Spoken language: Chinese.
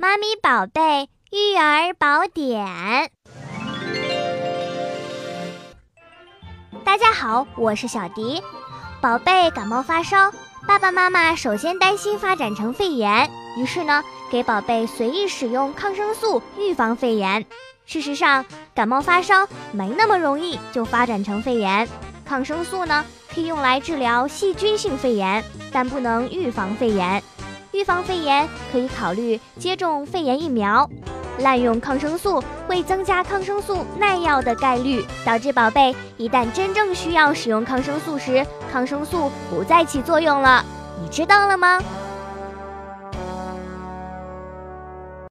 妈咪宝贝育儿宝典。大家好，我是小迪。宝贝感冒发烧，爸爸妈妈首先担心发展成肺炎，于是呢，给宝贝随意使用抗生素预防肺炎。事实上，感冒发烧没那么容易就发展成肺炎。抗生素呢，可以用来治疗细菌性肺炎，但不能预防肺炎。预防肺炎可以考虑接种肺炎疫苗，滥用抗生素会增加抗生素耐药的概率，导致宝贝一旦真正需要使用抗生素时，抗生素不再起作用了。你知道了吗？